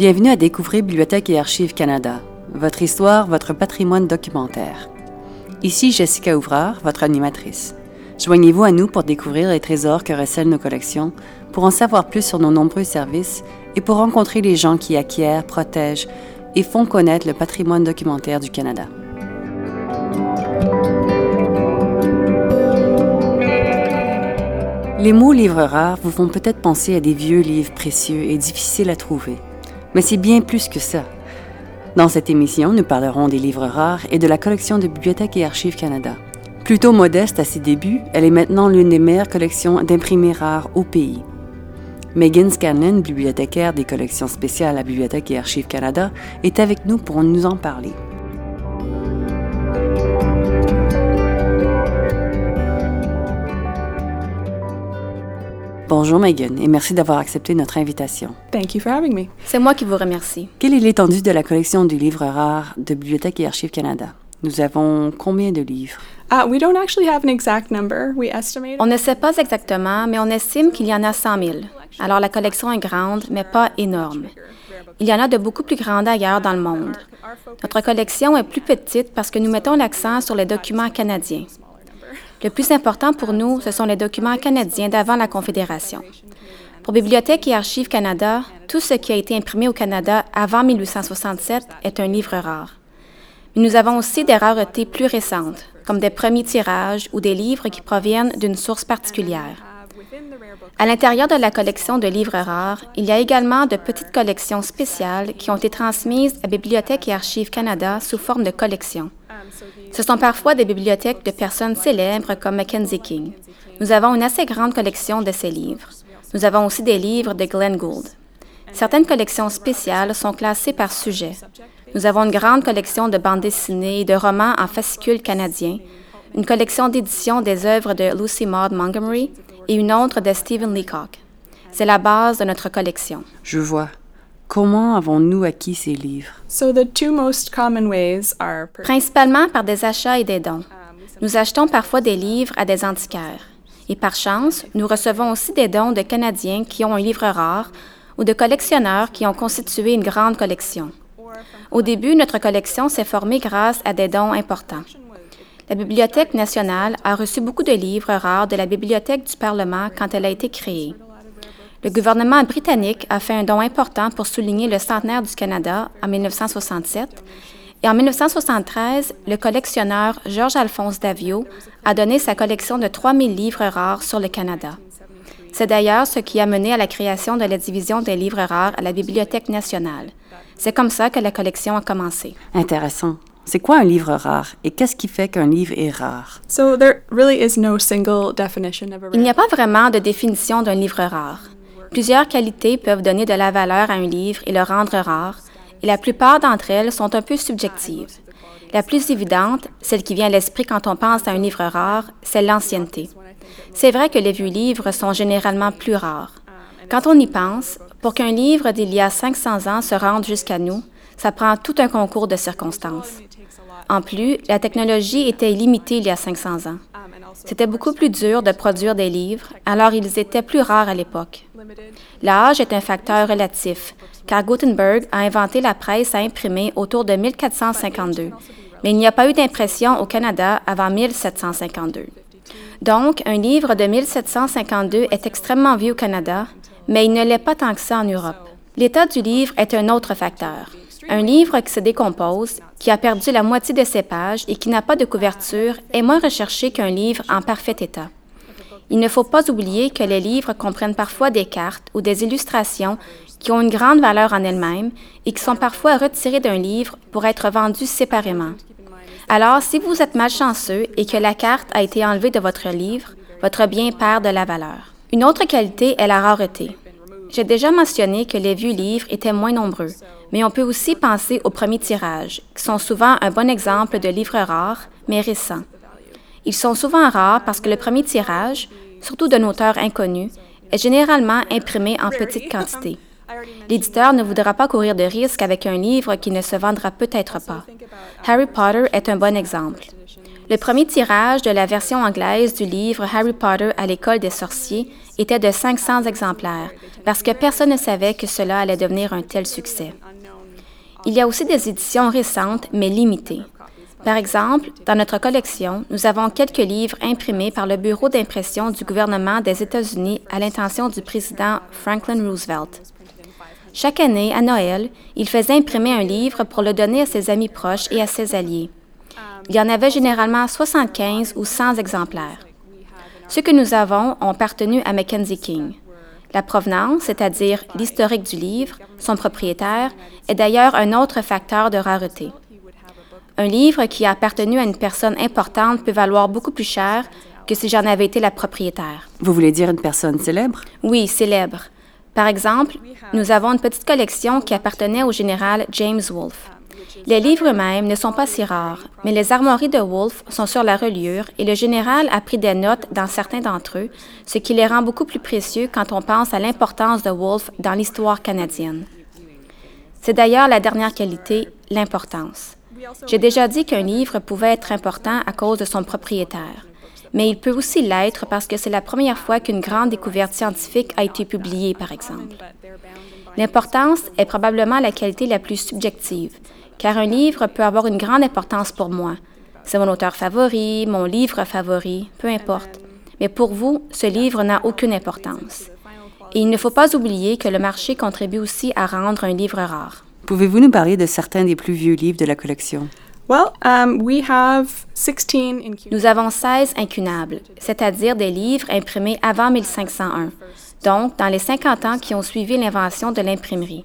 Bienvenue à découvrir Bibliothèque et Archives Canada, votre histoire, votre patrimoine documentaire. Ici Jessica Ouvrard, votre animatrice. Joignez-vous à nous pour découvrir les trésors que recèlent nos collections, pour en savoir plus sur nos nombreux services et pour rencontrer les gens qui acquièrent, protègent et font connaître le patrimoine documentaire du Canada. Les mots livres rares vous font peut-être penser à des vieux livres précieux et difficiles à trouver. Mais c'est bien plus que ça. Dans cette émission, nous parlerons des livres rares et de la collection de Bibliothèque et Archives Canada. Plutôt modeste à ses débuts, elle est maintenant l'une des meilleures collections d'imprimés rares au pays. Megan Scanlon, bibliothécaire des collections spéciales à Bibliothèque et Archives Canada, est avec nous pour nous en parler. Bonjour Megan et merci d'avoir accepté notre invitation. Thank you for having me. C'est moi qui vous remercie. Quelle est l'étendue de la collection du livre rare de Bibliothèque et Archives Canada? Nous avons combien de livres? Uh, we don't actually have an exact number. We estimate. On ne sait pas exactement, mais on estime qu'il y en a 100 000. Alors la collection est grande, mais pas énorme. Il y en a de beaucoup plus grandes ailleurs dans le monde. Notre collection est plus petite parce que nous mettons l'accent sur les documents canadiens. Le plus important pour nous, ce sont les documents canadiens d'avant la Confédération. Pour Bibliothèque et Archives Canada, tout ce qui a été imprimé au Canada avant 1867 est un livre rare. Mais nous avons aussi des raretés plus récentes, comme des premiers tirages ou des livres qui proviennent d'une source particulière. À l'intérieur de la collection de livres rares, il y a également de petites collections spéciales qui ont été transmises à Bibliothèque et Archives Canada sous forme de collections. Ce sont parfois des bibliothèques de personnes célèbres comme Mackenzie King. Nous avons une assez grande collection de ces livres. Nous avons aussi des livres de Glenn Gould. Certaines collections spéciales sont classées par sujet. Nous avons une grande collection de bandes dessinées et de romans en fascicules canadiens, une collection d'éditions des œuvres de Lucy Maud Montgomery et une autre de Stephen Leacock. C'est la base de notre collection. Je vois. Comment avons-nous acquis ces livres? So the two most common ways are per- Principalement par des achats et des dons. Nous achetons parfois des livres à des antiquaires. Et par chance, nous recevons aussi des dons de Canadiens qui ont un livre rare ou de collectionneurs qui ont constitué une grande collection. Au début, notre collection s'est formée grâce à des dons importants. La Bibliothèque nationale a reçu beaucoup de livres rares de la Bibliothèque du Parlement quand elle a été créée. Le gouvernement britannique a fait un don important pour souligner le centenaire du Canada en 1967 et en 1973, le collectionneur Georges-Alphonse Davio a donné sa collection de 3000 livres rares sur le Canada. C'est d'ailleurs ce qui a mené à la création de la division des livres rares à la Bibliothèque nationale. C'est comme ça que la collection a commencé. Intéressant. C'est quoi un livre rare et qu'est-ce qui fait qu'un livre est rare? So there really is no single definition of a Il n'y a pas vraiment de définition d'un livre rare. Plusieurs qualités peuvent donner de la valeur à un livre et le rendre rare, et la plupart d'entre elles sont un peu subjectives. La plus évidente, celle qui vient à l'esprit quand on pense à un livre rare, c'est l'ancienneté. C'est vrai que les vieux livres sont généralement plus rares. Quand on y pense, pour qu'un livre d'il y a 500 ans se rende jusqu'à nous, ça prend tout un concours de circonstances. En plus, la technologie était limitée il y a 500 ans. C'était beaucoup plus dur de produire des livres, alors ils étaient plus rares à l'époque. L'âge est un facteur relatif, car Gutenberg a inventé la presse à imprimer autour de 1452, mais il n'y a pas eu d'impression au Canada avant 1752. Donc, un livre de 1752 est extrêmement vieux au Canada, mais il ne l'est pas tant que ça en Europe. L'état du livre est un autre facteur. Un livre qui se décompose, qui a perdu la moitié de ses pages et qui n'a pas de couverture est moins recherché qu'un livre en parfait état. Il ne faut pas oublier que les livres comprennent parfois des cartes ou des illustrations qui ont une grande valeur en elles-mêmes et qui sont parfois retirées d'un livre pour être vendues séparément. Alors, si vous êtes malchanceux et que la carte a été enlevée de votre livre, votre bien perd de la valeur. Une autre qualité est la rareté. J'ai déjà mentionné que les vieux livres étaient moins nombreux, mais on peut aussi penser aux premiers tirages, qui sont souvent un bon exemple de livres rares, mais récents. Ils sont souvent rares parce que le premier tirage, surtout d'un auteur inconnu, est généralement imprimé en petite quantité. L'éditeur ne voudra pas courir de risque avec un livre qui ne se vendra peut-être pas. Harry Potter est un bon exemple. Le premier tirage de la version anglaise du livre Harry Potter à l'école des sorciers était de 500 exemplaires, parce que personne ne savait que cela allait devenir un tel succès. Il y a aussi des éditions récentes, mais limitées. Par exemple, dans notre collection, nous avons quelques livres imprimés par le Bureau d'impression du gouvernement des États-Unis à l'intention du président Franklin Roosevelt. Chaque année, à Noël, il faisait imprimer un livre pour le donner à ses amis proches et à ses alliés. Il y en avait généralement 75 ou 100 exemplaires. Ceux que nous avons ont appartenu à Mackenzie King. La provenance, c'est-à-dire l'historique du livre, son propriétaire, est d'ailleurs un autre facteur de rareté. Un livre qui a appartenu à une personne importante peut valoir beaucoup plus cher que si j'en avais été la propriétaire. Vous voulez dire une personne célèbre? Oui, célèbre. Par exemple, nous avons une petite collection qui appartenait au général James Wolfe. Les livres eux-mêmes ne sont pas si rares, mais les armoiries de Wolfe sont sur la reliure et le général a pris des notes dans certains d'entre eux, ce qui les rend beaucoup plus précieux quand on pense à l'importance de Wolfe dans l'histoire canadienne. C'est d'ailleurs la dernière qualité, l'importance. J'ai déjà dit qu'un livre pouvait être important à cause de son propriétaire mais il peut aussi l'être parce que c'est la première fois qu'une grande découverte scientifique a été publiée, par exemple. L'importance est probablement la qualité la plus subjective, car un livre peut avoir une grande importance pour moi. C'est mon auteur favori, mon livre favori, peu importe. Mais pour vous, ce livre n'a aucune importance. Et il ne faut pas oublier que le marché contribue aussi à rendre un livre rare. Pouvez-vous nous parler de certains des plus vieux livres de la collection? Um, Nous avons 16 incunables, c'est-à-dire des livres imprimés avant 1501, donc dans les 50 ans qui ont suivi l'invention de l'imprimerie.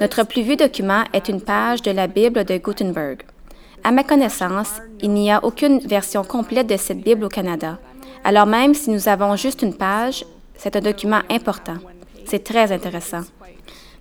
Notre plus vieux document est une page de la Bible de Gutenberg. À ma connaissance, il n'y a aucune version complète de cette Bible au Canada. Alors même si nous avons juste une page, c'est un document important. C'est très intéressant.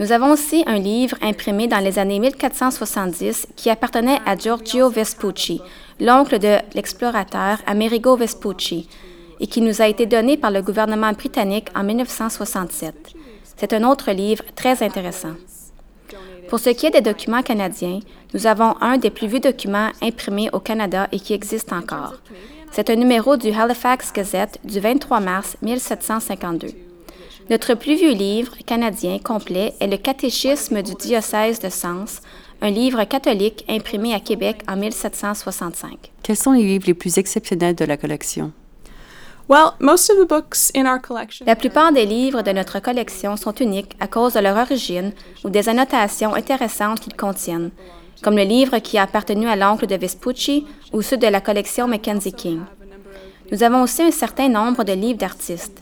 Nous avons aussi un livre imprimé dans les années 1470 qui appartenait à Giorgio Vespucci, l'oncle de l'explorateur Amerigo Vespucci, et qui nous a été donné par le gouvernement britannique en 1967. C'est un autre livre très intéressant. Pour ce qui est des documents canadiens, nous avons un des plus vieux documents imprimés au Canada et qui existe encore. C'est un numéro du Halifax Gazette du 23 mars 1752. Notre plus vieux livre canadien complet est le Catéchisme du diocèse de Sens, un livre catholique imprimé à Québec en 1765. Quels sont les livres les plus exceptionnels de la collection? La plupart des livres de notre collection sont uniques à cause de leur origine ou des annotations intéressantes qu'ils contiennent, comme le livre qui a appartenu à l'oncle de Vespucci ou ceux de la collection Mackenzie King. Nous avons aussi un certain nombre de livres d'artistes.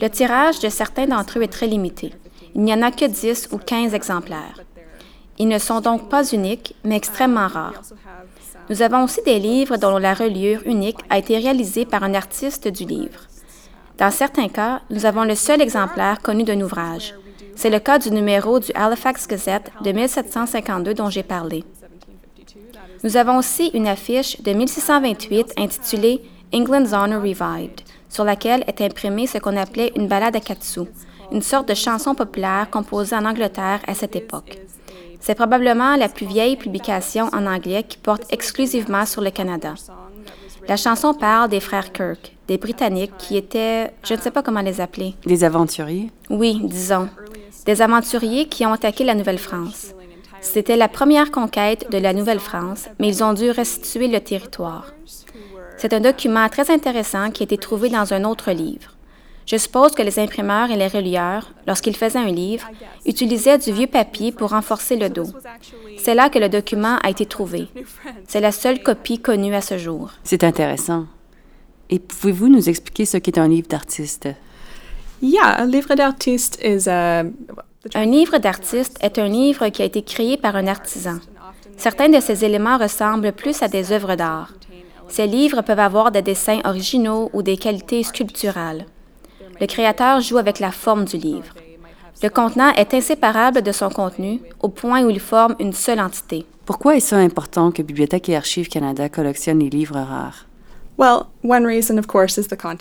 Le tirage de certains d'entre eux est très limité. Il n'y en a que 10 ou 15 exemplaires. Ils ne sont donc pas uniques, mais extrêmement rares. Nous avons aussi des livres dont la reliure unique a été réalisée par un artiste du livre. Dans certains cas, nous avons le seul exemplaire connu d'un ouvrage. C'est le cas du numéro du Halifax Gazette de 1752 dont j'ai parlé. Nous avons aussi une affiche de 1628 intitulée England's Honor Revived, sur laquelle est imprimée ce qu'on appelait une ballade à quatre sous, une sorte de chanson populaire composée en Angleterre à cette époque. C'est probablement la plus vieille publication en anglais qui porte exclusivement sur le Canada. La chanson parle des frères Kirk, des Britanniques qui étaient, je ne sais pas comment les appeler. Des aventuriers? Oui, disons. Des aventuriers qui ont attaqué la Nouvelle-France. C'était la première conquête de la Nouvelle-France, mais ils ont dû restituer le territoire. C'est un document très intéressant qui a été trouvé dans un autre livre. Je suppose que les imprimeurs et les relieurs, lorsqu'ils faisaient un livre, utilisaient du vieux papier pour renforcer le dos. C'est là que le document a été trouvé. C'est la seule copie connue à ce jour. C'est intéressant. Et pouvez-vous nous expliquer ce qu'est un livre d'artiste? Yeah, un livre d'artiste is a... Un livre d'artiste est un livre qui a été créé par un artisan. Certains de ces éléments ressemblent plus à des œuvres d'art. Ces livres peuvent avoir des dessins originaux ou des qualités sculpturales. Le créateur joue avec la forme du livre. Le contenant est inséparable de son contenu au point où il forme une seule entité. Pourquoi est-ce important que Bibliothèque et Archives Canada collectionnent les livres rares?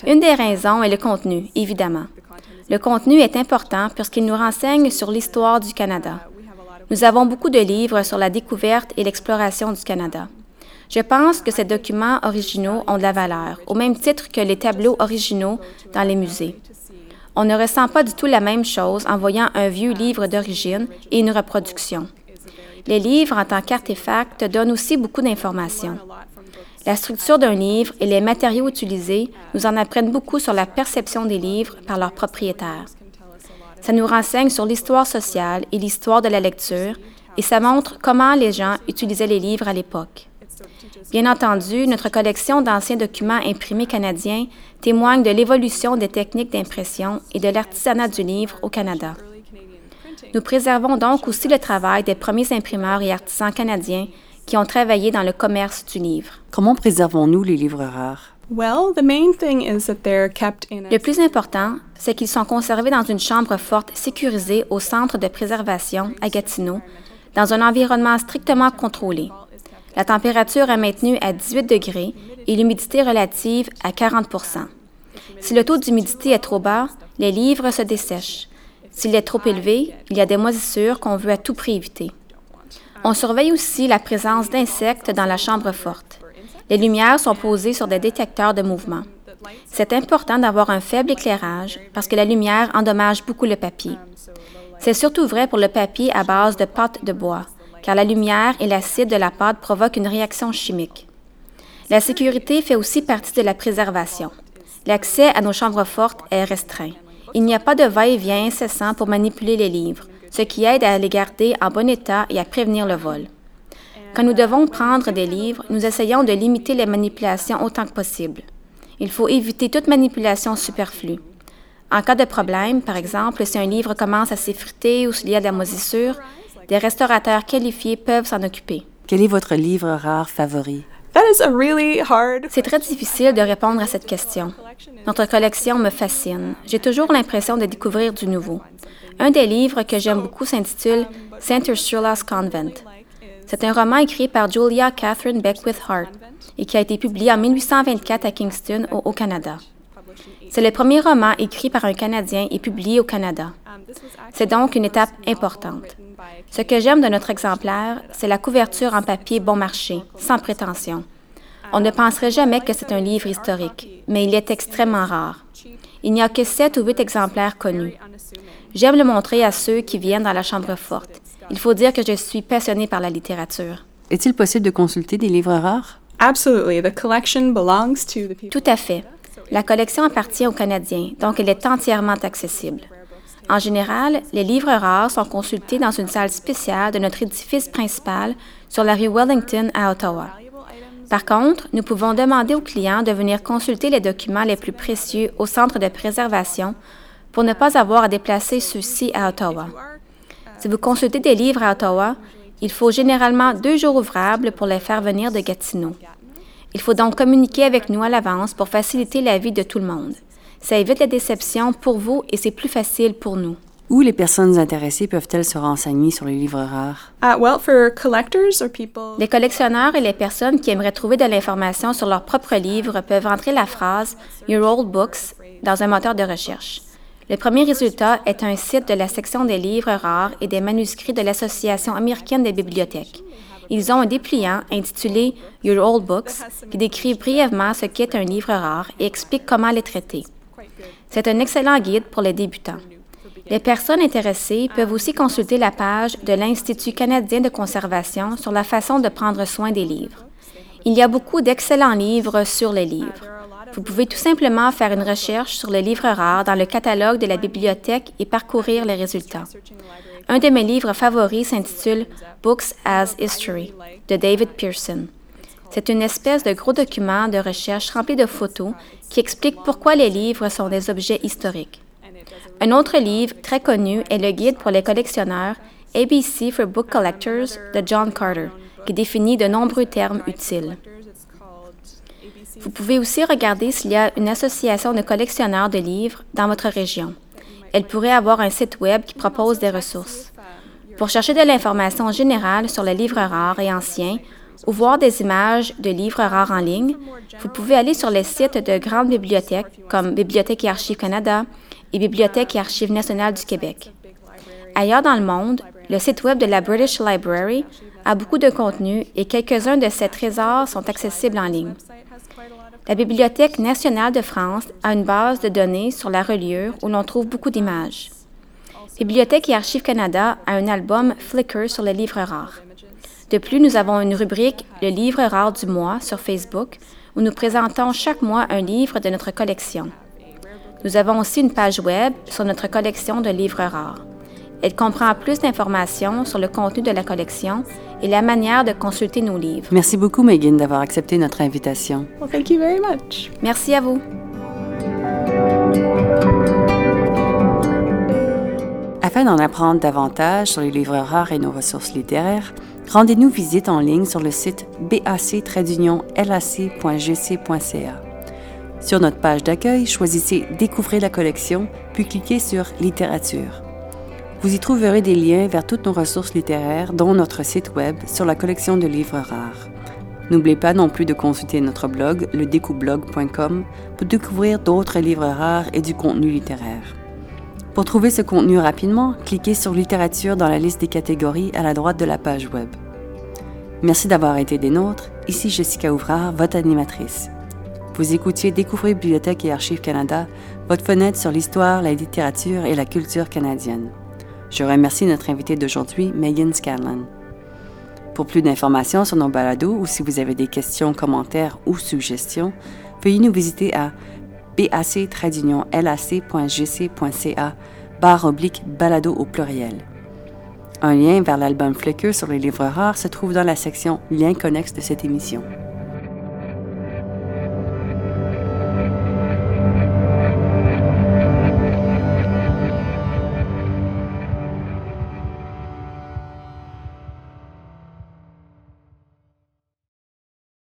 Une des raisons est le contenu, évidemment. Le contenu est important puisqu'il nous renseigne sur l'histoire du Canada. Nous avons beaucoup de livres sur la découverte et l'exploration du Canada. Je pense que ces documents originaux ont de la valeur, au même titre que les tableaux originaux dans les musées. On ne ressent pas du tout la même chose en voyant un vieux livre d'origine et une reproduction. Les livres en tant qu'artefacts donnent aussi beaucoup d'informations. La structure d'un livre et les matériaux utilisés nous en apprennent beaucoup sur la perception des livres par leurs propriétaires. Ça nous renseigne sur l'histoire sociale et l'histoire de la lecture et ça montre comment les gens utilisaient les livres à l'époque. Bien entendu, notre collection d'anciens documents imprimés canadiens témoigne de l'évolution des techniques d'impression et de l'artisanat du livre au Canada. Nous préservons donc aussi le travail des premiers imprimeurs et artisans canadiens qui ont travaillé dans le commerce du livre. Comment préservons-nous les livres rares? Le plus important, c'est qu'ils sont conservés dans une chambre forte sécurisée au centre de préservation à Gatineau, dans un environnement strictement contrôlé. La température est maintenue à 18 degrés et l'humidité relative à 40% Si le taux d'humidité est trop bas, les livres se dessèchent. S'il est trop élevé, il y a des moisissures qu'on veut à tout prix éviter. On surveille aussi la présence d'insectes dans la chambre forte. Les lumières sont posées sur des détecteurs de mouvement. C'est important d'avoir un faible éclairage parce que la lumière endommage beaucoup le papier. C'est surtout vrai pour le papier à base de pâte de bois car la lumière et l'acide de la pâte provoquent une réaction chimique. La sécurité fait aussi partie de la préservation. L'accès à nos chambres fortes est restreint. Il n'y a pas de va-et-vient incessant pour manipuler les livres, ce qui aide à les garder en bon état et à prévenir le vol. Quand nous devons prendre des livres, nous essayons de limiter les manipulations autant que possible. Il faut éviter toute manipulation superflue. En cas de problème, par exemple, si un livre commence à s'effriter ou s'il y a de la moisissure, des restaurateurs qualifiés peuvent s'en occuper. Quel est votre livre rare favori? C'est très difficile de répondre à cette question. Notre collection me fascine. J'ai toujours l'impression de découvrir du nouveau. Un des livres que j'aime beaucoup s'intitule St. Ursula's Convent. C'est un roman écrit par Julia Catherine Beckwith Hart et qui a été publié en 1824 à Kingston, au Haut-Canada. C'est le premier roman écrit par un Canadien et publié au Canada. C'est donc une étape importante. Ce que j'aime de notre exemplaire, c'est la couverture en papier bon marché, sans prétention. On ne penserait jamais que c'est un livre historique, mais il est extrêmement rare. Il n'y a que sept ou huit exemplaires connus. J'aime le montrer à ceux qui viennent dans la chambre forte. Il faut dire que je suis passionnée par la littérature. Est-il possible de consulter des livres rares? Tout à fait. La collection appartient aux Canadiens, donc elle est entièrement accessible. En général, les livres rares sont consultés dans une salle spéciale de notre édifice principal sur la rue Wellington à Ottawa. Par contre, nous pouvons demander aux clients de venir consulter les documents les plus précieux au centre de préservation pour ne pas avoir à déplacer ceux-ci à Ottawa. Si vous consultez des livres à Ottawa, il faut généralement deux jours ouvrables pour les faire venir de Gatineau. Il faut donc communiquer avec nous à l'avance pour faciliter la vie de tout le monde. Ça évite la déception pour vous et c'est plus facile pour nous. Où les personnes intéressées peuvent-elles se renseigner sur les livres rares? Uh, les collectionneurs et les personnes qui aimeraient trouver de l'information sur leurs propres livres peuvent entrer la phrase Your Old Books dans un moteur de recherche. Le premier résultat est un site de la section des livres rares et des manuscrits de l'Association américaine des bibliothèques. Ils ont un dépliant intitulé Your Old Books qui décrit brièvement ce qu'est un livre rare et explique comment les traiter. C'est un excellent guide pour les débutants. Les personnes intéressées peuvent aussi consulter la page de l'Institut canadien de conservation sur la façon de prendre soin des livres. Il y a beaucoup d'excellents livres sur les livres. Vous pouvez tout simplement faire une recherche sur les livres rares dans le catalogue de la bibliothèque et parcourir les résultats. Un de mes livres favoris s'intitule Books as History de David Pearson. C'est une espèce de gros document de recherche rempli de photos qui explique pourquoi les livres sont des objets historiques. Un autre livre très connu est le guide pour les collectionneurs ABC for Book Collectors de John Carter, qui définit de nombreux termes utiles. Vous pouvez aussi regarder s'il y a une association de collectionneurs de livres dans votre région. Elle pourrait avoir un site Web qui propose des ressources. Pour chercher de l'information générale sur les livres rares et anciens, ou voir des images de livres rares en ligne, vous pouvez aller sur les sites de grandes bibliothèques comme Bibliothèque et Archives Canada et Bibliothèque et Archives nationales du Québec. Ailleurs dans le monde, le site web de la British Library a beaucoup de contenu et quelques-uns de ses trésors sont accessibles en ligne. La Bibliothèque nationale de France a une base de données sur la reliure où l'on trouve beaucoup d'images. Bibliothèque et Archives Canada a un album Flickr sur les livres rares. De plus, nous avons une rubrique Le livre rare du mois sur Facebook où nous présentons chaque mois un livre de notre collection. Nous avons aussi une page web sur notre collection de livres rares. Elle comprend plus d'informations sur le contenu de la collection et la manière de consulter nos livres. Merci beaucoup, Megan, d'avoir accepté notre invitation. Well, thank you very much. Merci à vous. Afin d'en apprendre davantage sur les livres rares et nos ressources littéraires, rendez-nous visite en ligne sur le site bac-lac.gc.ca. Sur notre page d'accueil, choisissez Découvrez la collection, puis cliquez sur Littérature. Vous y trouverez des liens vers toutes nos ressources littéraires, dont notre site web sur la collection de livres rares. N'oubliez pas non plus de consulter notre blog, ledécoublog.com, pour découvrir d'autres livres rares et du contenu littéraire. Pour trouver ce contenu rapidement, cliquez sur Littérature dans la liste des catégories à la droite de la page web. Merci d'avoir été des nôtres. Ici Jessica Ouvrard, votre animatrice. Vous écoutiez Découvrir Bibliothèque et Archives Canada, votre fenêtre sur l'histoire, la littérature et la culture canadienne. Je remercie notre invitée d'aujourd'hui, Megan Scanlon. Pour plus d'informations sur nos balados ou si vous avez des questions, commentaires ou suggestions, veuillez nous visiter à bac-lac.gc.ca barre oblique balado au pluriel. Un lien vers l'album Flickr sur les livres rares se trouve dans la section Liens connexes de cette émission.